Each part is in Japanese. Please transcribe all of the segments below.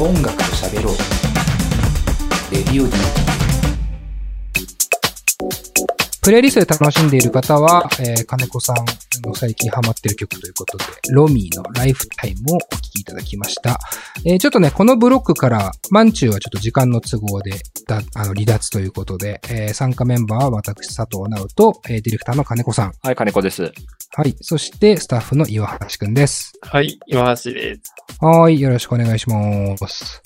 音楽と喋ろう。レディオ DT プレイリストで楽しんでいる方は、えー、金子さんの最近ハマってる曲ということで、ロミーのライフタイムをお聴きいただきました。えー、ちょっとね、このブロックから、マンチューはちょっと時間の都合で、だあの離脱ということで、えー、参加メンバーは私、佐藤直と、えー、ディレクターの金子さん。はい、金子です。はい。そして、スタッフの岩橋くんです。はい、岩橋です。はい。よろしくお願いします。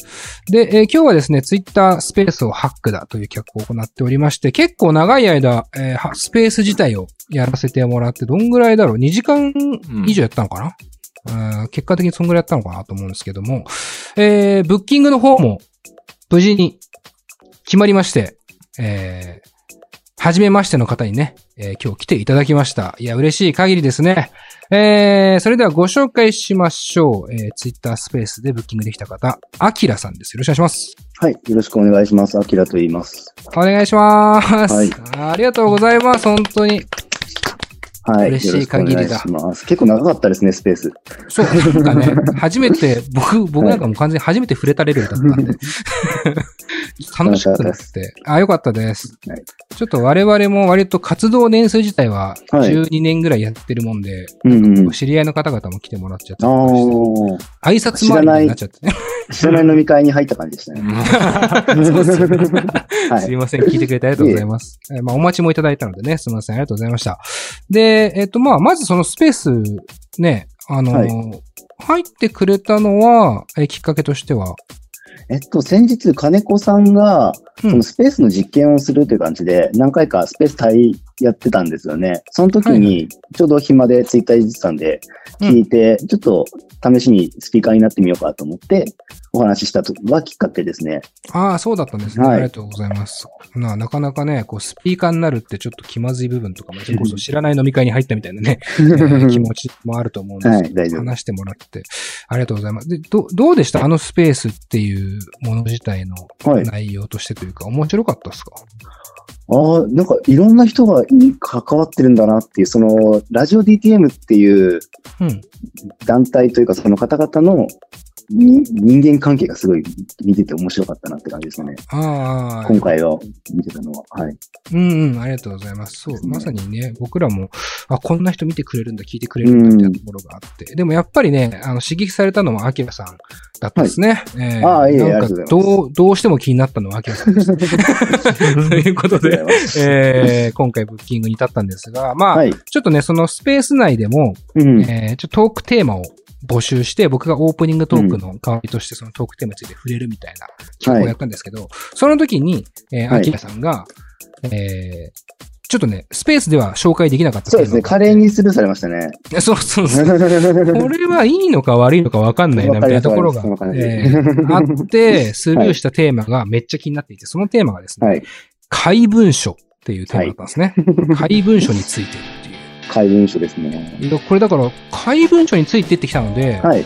で、えー、今日はですね、ツイッタースペースをハックだという企画を行っておりまして、結構長い間、えー、スペース自体をやらせてもらって、どんぐらいだろう ?2 時間以上やったのかな、うん、結果的にそんぐらいやったのかなと思うんですけども、えー、ブッキングの方も無事に決まりまして、えー、初めましての方にね、えー、今日来ていただきました。いや、嬉しい限りですね。えー、それではご紹介しましょう。えー、ツイッタースペースでブッキングできた方、アキラさんです。よろしくお願いします。はい、よろしくお願いします。アキラと言います。お願いします。はい。ありがとうございます。本当に。はい。嬉しい限りだ。結構長かったですね、スペース。そう、なんかね、初めて、僕、僕なんかも完全に初めて触れたレベルだったんで。楽しかったですって。あ、よかったです。はい、ちょっと我々も割と活動年数自体は12年ぐらいやってるもんで、はい、知り合いの方々も来てもらっちゃって挨拶回りになっちゃってね。知らない飲み会に入った感じでしたね。すね。はい、すいません、聞いてくれてありがとうございます。えー、まあ、お待ちもいただいたのでね、すみません、ありがとうございました。で、えっ、ー、と、まあ、まずそのスペース、ね、あのーはい、入ってくれたのは、えー、きっかけとしては？えっと、先日、金子さんが、そのスペースの実験をするという感じで、何回かスペース対やってたんですよね。その時に、ちょうど暇でツイッターいじってたんで、聞いて、ちょっと試しにスピーカーになってみようかと思って、お話ししたのがきっかけですね。ああ、そうだったんですね。はい、ありがとうございます。ななかなかね、こう、スピーカーになるってちょっと気まずい部分とかも、それこそ知らない飲み会に入ったみたいなね、えー、気持ちもあると思うんですけど、はい、話してもらって、ありがとうございます。で、ど、どうでした？あのスペースっていうもの自体の内容としてというか、はい、面白かったですか？ああ、なんかいろんな人が関わってるんだなっていう、その、ラジオ DTM っていう団体というか、その方々の人間関係がすごい見てて面白かったなって感じですね。ああ。今回は見てたのは。はい。うんうん、ありがとうございます。そう、ね、まさにね、僕らも、あ、こんな人見てくれるんだ、聞いてくれるんだ、みたいなところがあって。でもやっぱりね、あの、刺激されたのは、アキラさんだったんですね。はい、えー、ああ、いいなんか、どう、どうしても気になったのはアキラさんです。ということで、えー、今回ブッキングに至ったんですが、まあ、はい、ちょっとね、そのスペース内でも、うん、えー、ちょっとトークテーマを募集して、僕がオープニングトークの代わりとしてそのトークテーマについて触れるみたいな企画をやったんですけど、はい、その時に、えー、アキラさんが、えー、ちょっとね、スペースでは紹介できなかったそうですね、華麗にスルーされましたね。そうそうそう。これはいいのか悪いのか分かんないな、みたいなところが、えー、あって、スルーしたテーマがめっちゃ気になっていて、そのテーマがですね、はい、怪文書っていうテーマだったんですね。はい、怪文書について。怪文書ですね。これだから、怪文書についてってきたので、はい。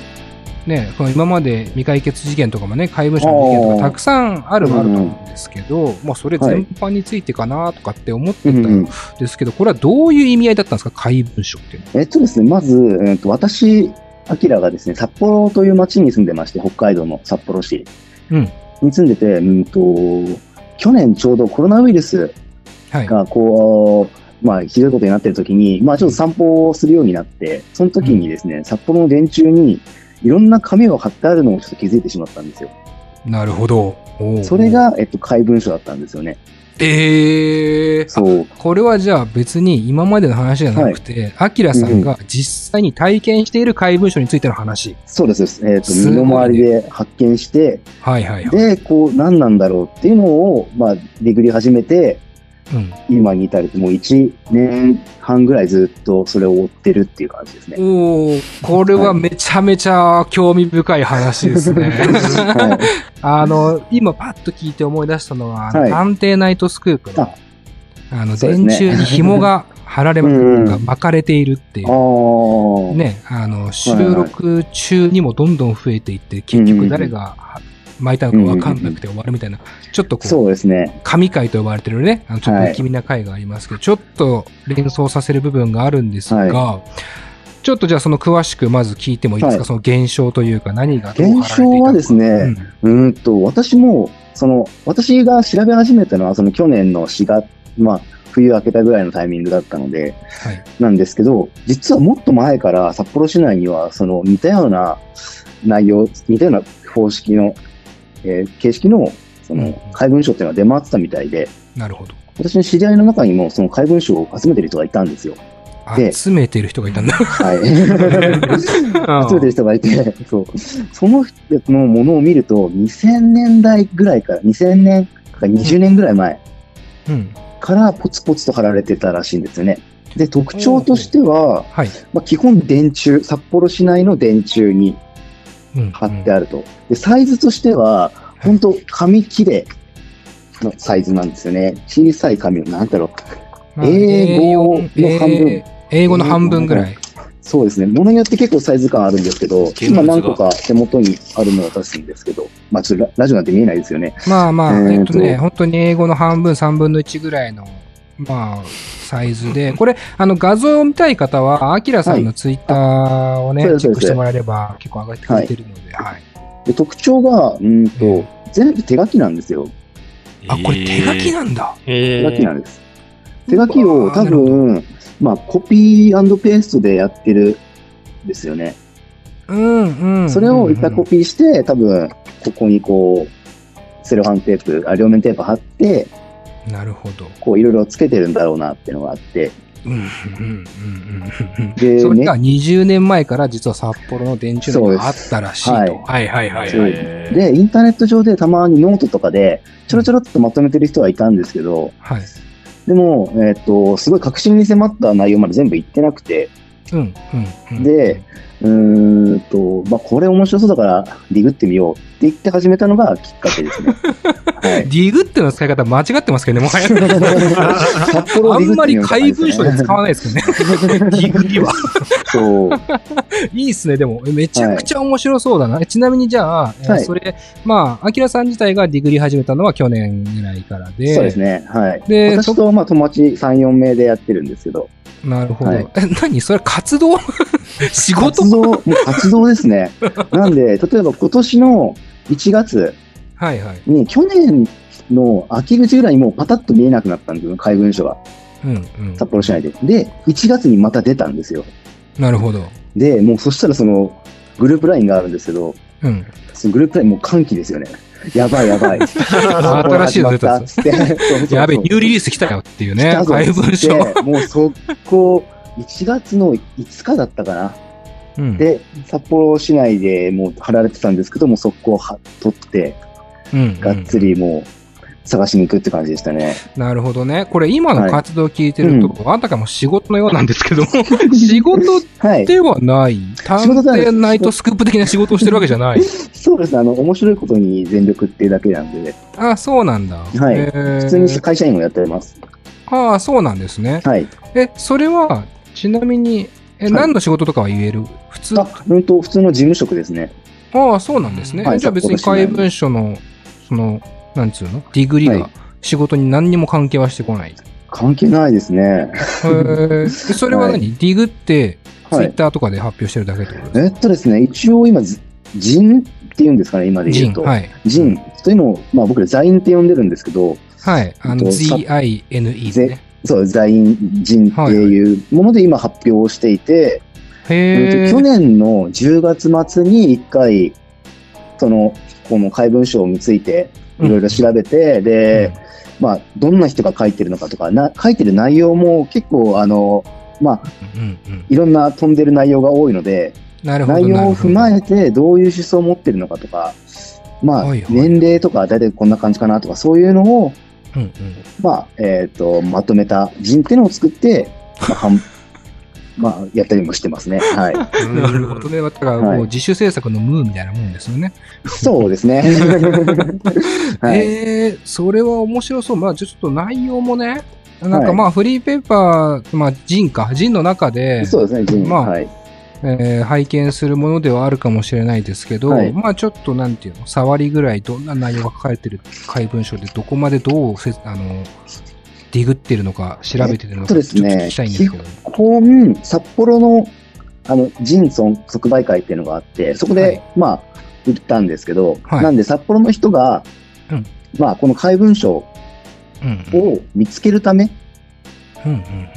ね、この今まで未解決事件とかもね、怪文書の事件とかたくさんあるもあると思うんですけど、うん、まあそれ全般についてかなとかって思ってたんですけど、これはどういう意味合いだったんですか、怪文書っていうのは。えっとですね、まず、えっと、私、アキラがですね、札幌という町に住んでまして、北海道の札幌市に住んでて、うん、と去年ちょうどコロナウイルスがこう、はいまあ、ひどいことになってる時に、まあ、ちょっと散歩をするようになって、その時にですね、うん、札幌の電柱に、いろんな紙を貼ってあるのをちょっと気づいてしまったんですよ。なるほど。それが、えっと、怪文書だったんですよね。ええー、そう。これはじゃあ別に今までの話じゃなくて、アキラさんが実際に体験している怪文書についての話。そうです。えっ、ー、と、身の回りで発見して、はいはいはい。で、こう、何なんだろうっていうのを、まあ、巡り始めて、うん、今に至るともう1年半ぐらいずっとそれを追ってるっていう感じですね。おお、これはめちゃめちゃ興味深い話ですね。はい、あの、今パッと聞いて思い出したのは、はい、探偵ナイトスクープの、あ。の、電柱に紐が貼られ、が巻かれているっていう。ね、あの、収録中にもどんどん増えていって、結局誰が巻いたのか分かんなくて終わるみたいな、ちょっとこう、そうですね。神回と呼ばれてるね、あのちょっと不気味な回がありますけど、はい、ちょっと連想させる部分があるんですが、はい、ちょっとじゃあその詳しくまず聞いてもいいですか、はい、その現象というか何が現象はですね、うん、うんと、私も、その、私が調べ始めたのは、その去年の4月、まあ、冬明けたぐらいのタイミングだったので、はい、なんですけど、実はもっと前から札幌市内には、その似たような内容、似たような方式の、えー、形式の、その、怪文書っていうのは出回ってたみたいで、なるほど。私の知り合いの中にも、その怪文書を集めてる人がいたんですよ。集めてる人がいたんだ。はい。集めてる人がいて、そう。その人のものを見ると、2000年代ぐらいから、2000年か20年ぐらい前からポツポツと貼られてたらしいんですよね。で、特徴としては、はい、まあ、基本電柱、札幌市内の電柱に貼ってあると。で、サイズとしては、本当紙切れのサイズなんですよね。小さい紙の、なんだろう。英語の半分。英語の半分ぐらい。そうですね。ものによって結構サイズ感あるんですけど、今何個か手元にあるのを出すんですけど、まあちょっとラジオなんて見えないですよね。まあまあ、えっとね、本当に英語の半分、3分の1ぐらいの、まあ、サイズで、これ、あの、画像を見たい方は、アキラさんのツイッターをね、はい、チェックしてもらえれば結構上がってくれてるので、はい。で特徴が、うんと、全部手書きなんですよ。あ、これ手書きなんだ。手書きなんです。手書きを多分、まあ、コピーペーストでやってるんですよね。うんうん。それをいっぱいコピーして、多分、ここにこう、セロハンテープ、あ両面テープ貼って、なるほど。こう、いろいろつけてるんだろうなっていうのがあって。うんうんうんうん。で、それが20年前から実は札幌の電柱があったらしいと。はい、はいはいはいはい。で、インターネット上でたまにノートとかで、ちょろちょろっとまとめてる人はいたんですけど、はい。でも、えっ、ー、と、すごい核心に迫った内容まで全部言ってなくて、うん、うん、で、うんと、まあ、これ面白そうだからディグってみようって言って始めたのがきっかけですね。はい、ディグっての使い方間違ってますけどね、もはや。あんまり怪文書で使わないですけどね。ディグリは。そう。いいっすね、でも。めちゃくちゃ面白そうだな。はい、ちなみにじゃあ、はい、それ、まあ、アキラさん自体がディグリ始めたのは去年ぐらいからで。そうですね。はい。で、私と、まあ、友達3、4名でやってるんですけど。なるほど。はい、え、何？それ活動？仕事活動、もう活動ですね。なんで、例えば今年の1月に、はいはい、去年の秋口ぐらいにもうパタッと見えなくなったんですよ、怪文書が。うんうん、札幌市内で。で、1月にまた出たんですよ。なるほど。で、もうそしたらその、グループラインがあるんですけど、うん、そのグループラインもう歓喜ですよね。やばいやばい。新しいの出たっ つって。やべえ、ニューリリース来たよっていうね。怪文書。もうそこ、1月の5日だったかな。うん、で、札幌市内でもう貼られてたんですけども、速攻は取って、うんうん、がっつりもう探しに行くって感じでしたね。なるほどね。これ今の活動を聞いてると、はいうん、あたかも仕事のようなんですけど、仕事ではない、探偵ナイトスクープ的な仕事をしてるわけじゃない。そうですね。あの、面白いことに全力っていうだけなんで。あ、そうなんだ。はい。普通に会社員をやってます。ああ、そうなんですね。はい。え、それは、ちなみに、え、何の仕事とかは言える？普通？あ、本当普通の事務職ですね。ああ、そうなんですね。はい、じゃあ別に怪文書の、その、なんつうの？ディグリが仕事に何にも関係はしてこない。関係ないですね。へそれは何、はい、ディグって、ツイッターとかで発表してるだけってことですか、はい、えっとですね、一応今、人って言うんですかね、今で言うと。はい。人というのを、まあ僕ら座員って呼んでるんですけど、はい。あの、ZINE ね。そう、座員人っていうもので今発表していて、はい去年の10月末に一回、その、この怪文書についていろいろ調べて、うん、で、うん、まあ、どんな人が書いてるのかとか、な書いてる内容も結構、あの、まあ、うんうん、いろんな飛んでる内容が多いので、内容を踏まえてどういう思想を持ってるのかとか、まあ、はいはい、年齢とか大体こんな感じかなとか、そういうのを、うんうん、まあ、えっ、ー、と、まとめた人っていうのを作って、まあ、まあ、やったりもしてますね。はい。なるほどね。だからもう自主制作のムーみたいなもんですよね。そうですね。はい、えー、それは面白そう。まあ、ちょっと内容もね、なんかまあ、フリーペーパー、まあ、ジンか、ジンの中で、そうですね、ジン。まあ、はい。えー、拝見するものではあるかもしれないですけど、はい、まあちょっとなんていうの、触りぐらいどんな内容が書かれてる怪文書でどこまでどうせあのディグってるのか調べてるのか、ちょっと聞きたいんですけど、基本、札幌のあの、ジンソン即売会っていうのがあって、そこで、はい。まあ、売ったんですけど、はい。なんで札幌の人が、うん。まあ、この怪文書。を見つけるためうんうんうん。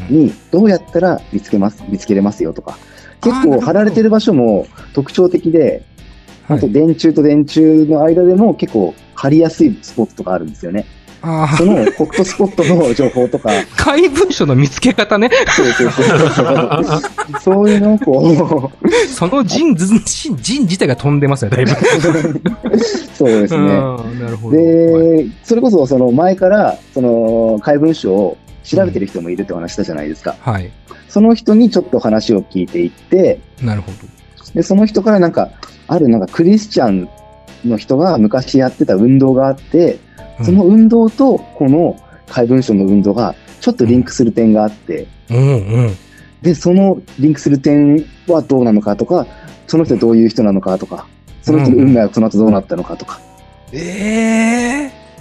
に、どうやったら見つけます、見つけれますよとか、結構貼られてる場所も特徴的で、はいあと電柱と電柱の間でも結構貼りやすいスポットとかあるんですよね。ああそ、のホットスポットの情報とか、怪文書の見つけ方ね。そうそうそう。そういうのをこう、その陣、陣陣自体が飛んでますよ、だいぶ。そうですね。うんなるほで、それこそその前から、その怪文書を調べてる人もいるってお話したじゃないですか。はい。その人にちょっと話を聞いていって、なるほど。で、その人からなんか、あるなんかクリスチャンの人が昔やってた運動があって、その運動とこの怪文書の運動がちょっとリンクする点があって、うんうん。で、そのリンクする点はどうなのかとか、その人どういう人なのかとか、その人の運命はその後どうなったのかとか、ええ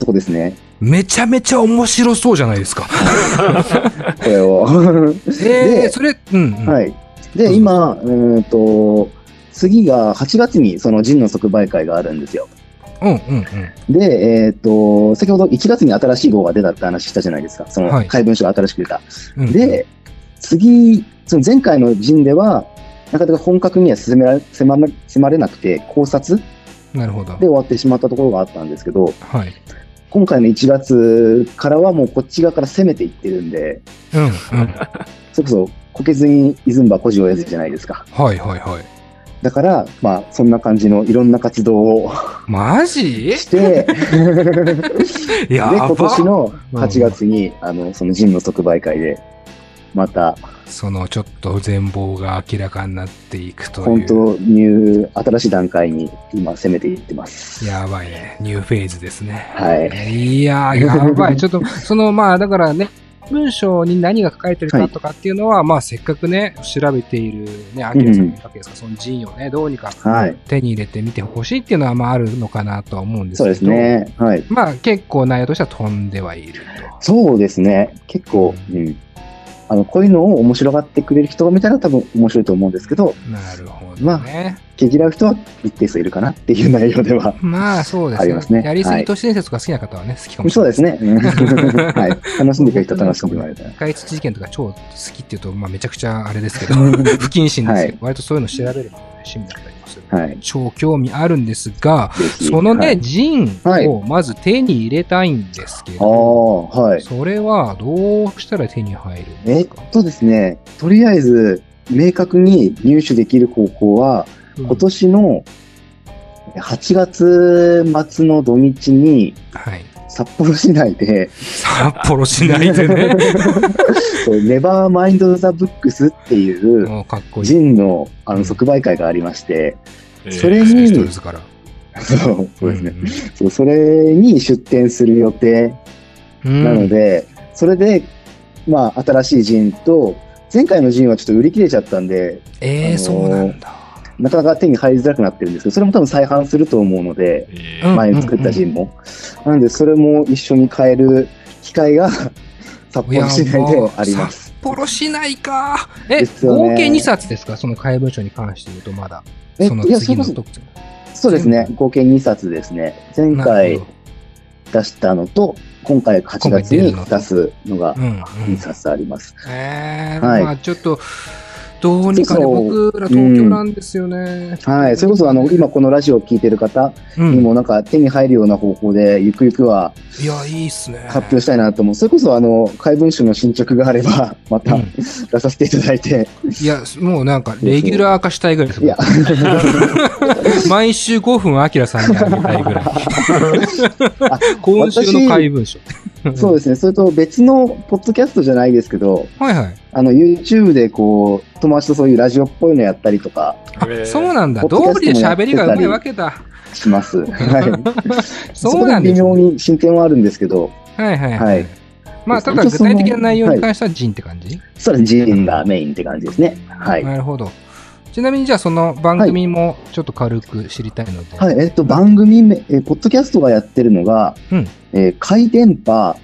そこですね。めちゃめちゃ面白そうじゃないですか。これを。ええそれ、うん、うん。はい。で、今、うーんと、次が8月にその陣の即売会があるんですよ。うんうんうん。で、えっ、と、先ほど1月に新しい号が出たって話したじゃないですか。そのはい怪文書が新しく出た。うん、で、次、その前回の陣では、なかなか本格には進められ迫ら迫れなくて、考察なるほど。で終わってしまったところがあったんですけど、はい。今回の1月からはもうこっち側から攻めていってるんで、うんうん。それこそ、こけずにいずんばこじをやずじゃないですか。はいはいはい。だから、まあ、そんな感じのいろんな活動をマジ？して、で、今年の8月に、あの、そのジムの即売会で、また、そのちょっと全貌が明らかになっていくという。本当ニュー、新しい段階に今攻めていってます。やばいね。ニューフェーズですね。はい。いやー、やばい。ちょっと、その、まあ、だからね、文章に何が書かれてるかとかっていうのは、まあ、せっかくね、調べているね、アキラさんのわけですから、その陣をね、どうにかはい。手に入れてみてほしいっていうのは、まあ、あるのかなとは思うんですけど。そうです。ね。はい。まあ、結構内容としては飛んではいると。そうですね。結構、うん。あの、こういうのを面白がってくれる人が見たら多分面白いと思うんですけど、なるほどまね。毛嫌う人は一定数いるかなっていう内容では。まあ、そうですね。ありますねやりすはいぎ都市伝説とか好きな方はね、好きかもしれない。そうですね。う んはい。楽しんでくれる人は楽しんでもらえたら。外土事件とか超好きっていうと、まあ、めちゃくちゃあれですけど、不謹慎ですけど、割とそういうの調べるのが、ね、趣味だったりはい。超興味あるんですが、そのね、はい。ジンはいをまず手に入れたいんですけあど、あ、はい。それはどうしたら手に入るんえっですか、とですね、とりあえず、明確に入手できる方法は、うん。今年の8月末の土日にはい。札幌市内で、札幌市内でね。そうネバーマインド・ザ・ブックスっていう。ジンのあうんの即売会がありまして、えーそれ人にで、すから。そうそうですね、んそうそれに出店する予定うん。なので、それで、まあ、新しいジンと、前回のジンはちょっと売り切れちゃったんで、ええーそうなんだ。なかなか手に入りづらくなってるんですけど、それも多分再販すると思うので、えーうん前に作ったジンも。なので、それも一緒に買える機会が札幌市内であります。札幌市内か。え、ね合計2冊ですか？その怪文書に関して言うとまだ。えそのいやそれ次の特徴。そうですね、合計2冊ですね。前な回出したのと、今回8月に出すのがどうんうん2。冊あります。えーはいまあちょっと、どうにかね、僕ら東京なんですよね。はい。それこそ、あの、今このラジオを聞いてる方うん、にもなんか手に入るような方法で、ゆくゆくはいや、いいっすね。発表したいなと思う。それこそ、あの、怪文書の進捗があれば、またうん出させていただいて、いや、もうなんか、レギュラー化したいぐらいですいや、毎週5分、アキラさんにあげたいぐらい。あ今週の怪文書。そうですね。それと別のポッドキャストじゃないですけど、はいはい。あの、YouTube でこう、友達とそういうラジオっぽいのやったりとかえーそうなんだ。ポッドキャスト道理で喋りがうまいわけだ。します。はい。そうなんですね。微妙に進展はあるんですけど、はいはいははいい。まあ、ただ具体的な内容に関してはジンって感じ、それジンがメインって感じですね。はい。なるほど。ちなみにじゃあその番組もちょっと軽く知りたいので。はい、えっと、番組名、えーポッドキャストがやってるのが、うんえー、回電波、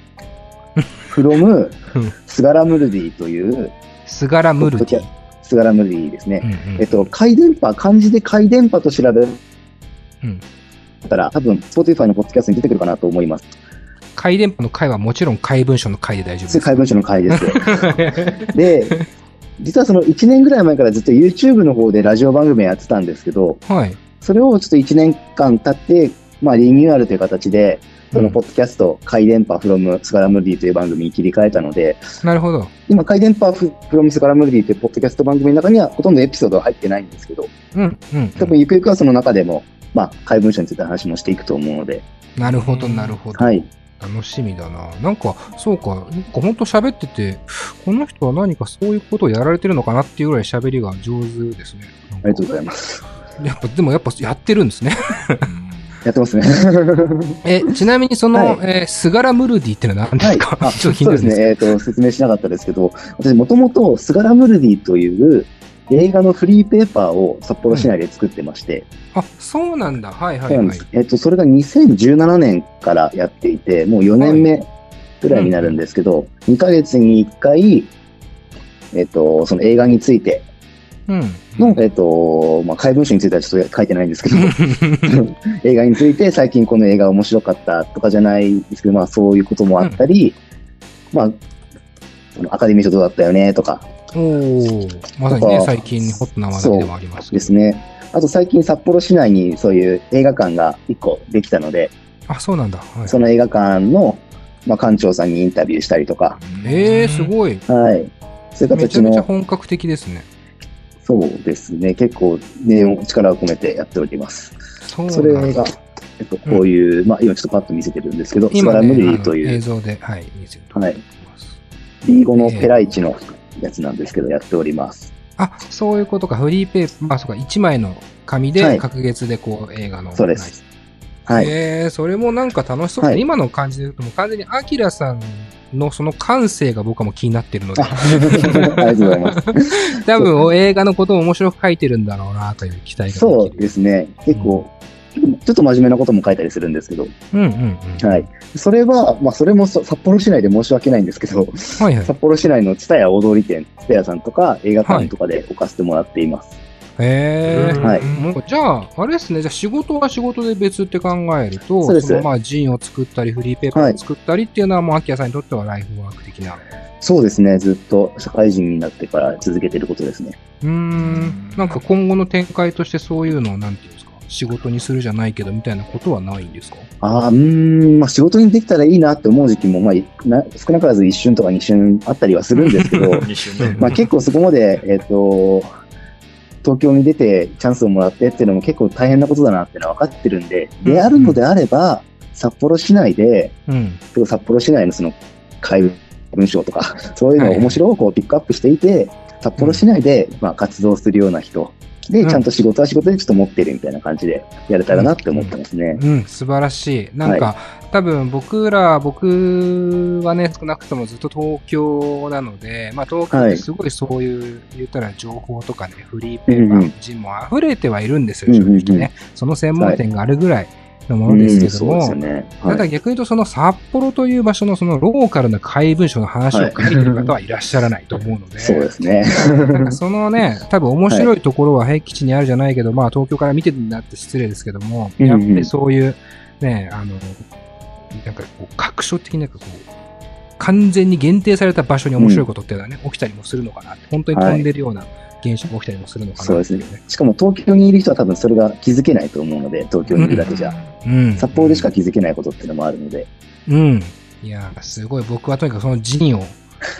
フロムうん、スガラムルディという、スガラムルディ。スガラムリーですね。うんうん、えっと、回電波、漢字で回電波と調べたら、多分、Spotify のポッドキャストに出てくるかなと思います。回電波の回はもちろん回文書の回で大丈夫です。回文書の回です。で、実はその1年ぐらい前からずっと YouTube の方でラジオ番組やってたんですけど、はい。それをちょっと1年間経って、まあリニューアルという形で、そのポッドキャスト、回電波フロムスガラムルディという番組に切り替えたので、なるほど。今、回電波フロムスガラムルディというポッドキャスト番組の中にはほとんどエピソードは入ってないんですけど、うん、うん。多分ゆくゆくはその中でも、まあ、怪文書について話もしていくと思うので、なるほど、なるほど。はい。楽しみだな。なんか、そうか、なんか本当喋ってて、この人は何かそういうことをやられてるのかなっていうぐらい喋りが上手ですね。ありがとうございます。やっぱ、でもやっぱやってるんですね。やってますね。え、ちなみにその、はいえースガラムルディってのは何ですか、あちょっと気になるんですそうですね。えっ、と、説明しなかったですけど、私もともとスガラムルディという映画のフリーペーパーを札幌市内で作ってまして、あ、そうなんだ。はいはいはい。えっ、と、それが2017年からやっていて、もう4年目ぐらいになるんですけど、2ヶ月に1回、えっ、と、その映画についてうん。の、えっ、と、まあ、怪文書についてはちょっと書いてないんですけど、映画について最近この映画面白かったとかじゃないですけど、まあそういうこともあったり、まあ、アカデミー賞どうだったよねとかおおまさにね、最近ホットな話題でもありますですね。あと最近札幌市内にそういう映画館が1個できたので、あ、そうなんだ。はい、その映画館の、まあ、館長さんにインタビューしたりとか、えー、すごい。はい。そういうめち形の、ゃめちゃ本格的ですね。そうですね、結構、ね、力を込めてやっております。そうそれが、えっと、こういう、まあ、今ちょっとパッと見せてるんですけど、ス今ね、ガラムリーという、映像で、はい、見せてはいます。リーゴのペライチのやつなんですけど、やっております。あ、そういうことか。フリーペーパー、あ、そうか、1枚の紙で、はい隔月でこう、映画の。そうです。はい。えー、それもなんか楽しそうはい今の感じで言うと、もう完全にアキラさんのその感性が僕はもう気になってるのであ、ありがとうございます。多分映画のことを面白く書いてるんだろうなという期待が。そうですね。結構、ちょっと真面目なことも書いたりするんですけど、うんうんうん。はい。それは、まあ、それもそ札幌市内で申し訳ないんですけど、はいはい。札幌市内の蔦屋大通り店、蔦屋さんとか映画館とかで置かせてもらっています。へえ。はいじゃあ、あれですね。じゃあ仕事は仕事で別って考えると、そうですのまあ、ジンを作ったり、フリーペーパーを作ったりっていうのは、もう、アキラさんにとってはライフワーク的な。そうですね。ずっと社会人になってから続けてることですね。うーん。なんか今後の展開としてそういうのを、なんていうんですか、仕事にするじゃないけど、みたいなことはないんですか？ああ、うーん、まあ、仕事にできたらいいなって思う時期も、まあ、な少なからず一瞬とか二瞬あったりはするんですけど。まあ結構そこまで、えっ、と、東京に出てチャンスをもらってっていうのも結構大変なことだなっていうのは分かってるんで、うんであるのであれば、札幌市内で、うん。札幌市内のその怪文章とか、そういうのをはい面白をこうピックアップしていて、札幌市内でまあ活動するような人で、うん。ちゃんと仕事は仕事でちょっと持ってるみたいな感じでやれたらなって思ってますね。うん、素晴らしい。なんか、多分僕ら、僕はね、少なくともずっと東京なので、まあ東京ってすごいそういう、言ったら情報とかね、フリーペーパーの人も溢れてはいるんですよ、うんうんうん。正直ね。その専門店があるぐらいのものですけども、うんね。たはい。だ逆に言うと、その札幌という場所のそのローカルな怪文書の話を書いてる方はい。らっしゃらないと思うので、そうですね。なんかそのね、多分面白いところは平吉にあるじゃないけど、まあ東京から見てるんだって失礼ですけども、うんうん。やっぱりそういう、ね、あの、なんかこう、確所的になんかこう、完全に限定された場所に面白いことっていうのはね、起きたりもするのかなって、本当に飛んでるような現象が起きたりもするのかそうです。ねしかも東京にいる人は多分それが気づけないと思うので、東京にいるだけじゃ。うん。札幌でしか気づけないことっていうのもあるので。うん。いや、すごい僕はとにかくそのジンを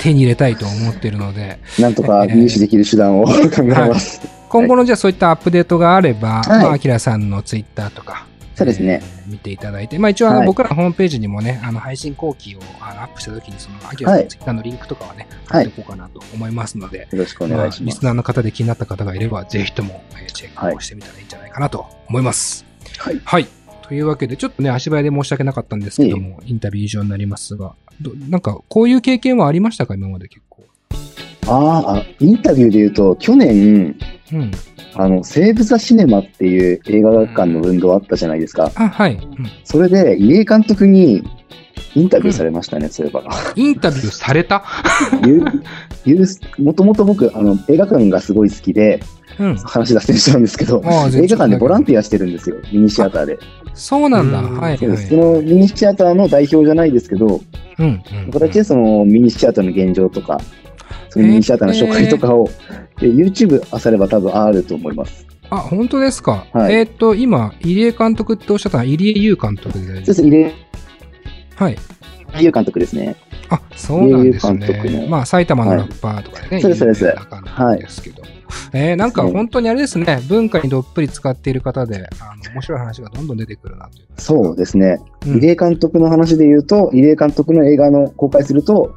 手に入れたいと思ってるので、なんとか入手できる手段を考えます。今後のじゃあそういったアップデートがあれば、はいまあ、アキラさんのツイッターとか、そうですねえー見ていただいて、まあ一応あの、はい僕らのホームページにもね、あの配信後期をあのアップした時に、そのアキラさんのツイッターのリンクとかはね、貼はいっておこうかなと思いますので、よろしくおまあ願いします。リスナーの方で気になった方がいれば、ぜひとも、えーチェックをしてみたらいいんじゃないかなと思います。はい。はい。というわけで、ちょっとね、足早で申し訳なかったんですけども、インタビュー以上になりますが、どなんか、こういう経験はありましたか今まで結構。あーあ、インタビューで言うと、去年、うん。あの、セーブ・ザ・シネマっていう映画館の運動あったじゃないですか。あ、はい。うん。それで、入江監督に、インタビューされましたね、そういえば。インタビューされた？もともと僕、あの、映画館がすごい好きで、うん、話脱線しちゃうんですけど、映画館でボランティアしてるんですよ、ミニシアターで。そうなんだ。はい、そうです。そのミニシアターの代表じゃないですけど、うん、形でそのミニシアターの現状とか、そのミニシアターの紹介とかを、えー、YouTube あされば多分あると思います。あ、本当ですか？はい、えっ、と、今、入江監督っておっしゃったのは入江優監督でそうです、入江。はい。優監督ですね。あ、そうなんですね。まあ、埼玉のラッパーとかね。そうです、そうです。はい。ですけど。えー、なんか本当にあれですね、文化にどっぷり使っている方で、あの、面白い話がどんどん出てくるなという。そうですね。うん、入江監督の話で言うと、入江監督の映画の公開すると、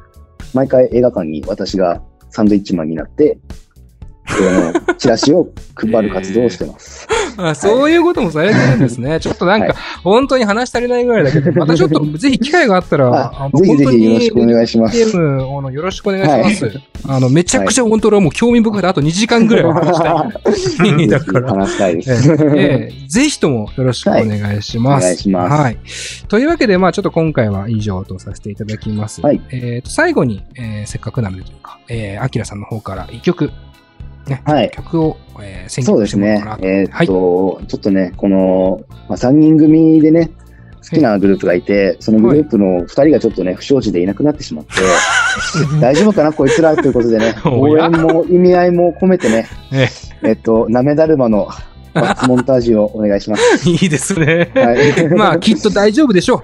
毎回映画館に私がサンドイッチマンになって、のチラシを配る活動をしてます。あそういうこともされてるんですね。ちょっとなんか、本当に話足りないぐらいだけど、またちょっと、ぜひ機会があったら、あのぜひぜひよろしくお願いします。ゲームをよろしくお願いします。あの、めちゃくちゃ本当はもう興味深いで、あと2時間ぐらいは話したい。だから。話したいです。ええぜひともよろしくお願いします。お願いします。はい。というわけで、まあちょっと今回は以上とさせていただきます。はい。えっと、最後に、えせっかくなのでというか、えー、アキラさんの方から一曲、ね、はい、曲を、えー、選曲してもらおうかなと。そうですね。えー、っと、はい、ちょっとね、この、まあ、3人組でね、好きなグループがいて、そのグループの2人がちょっとね、不祥事でいなくなってしまって、大丈夫かな、こいつらということでね、応援も意味合いも込めてね、えっと、なめだるまのバツモンタージュをお願いします。いいですね。はい、まあ、きっと大丈夫でしょう。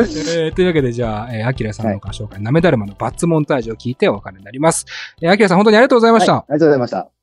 えー、というわけで、じゃあ、えー、アキラさんのご紹介、はい、なめだるまのバッツモンタージュを聞いてお別れになります。えー、アキラさん、本当にありがとうございました。はい、ありがとうございました。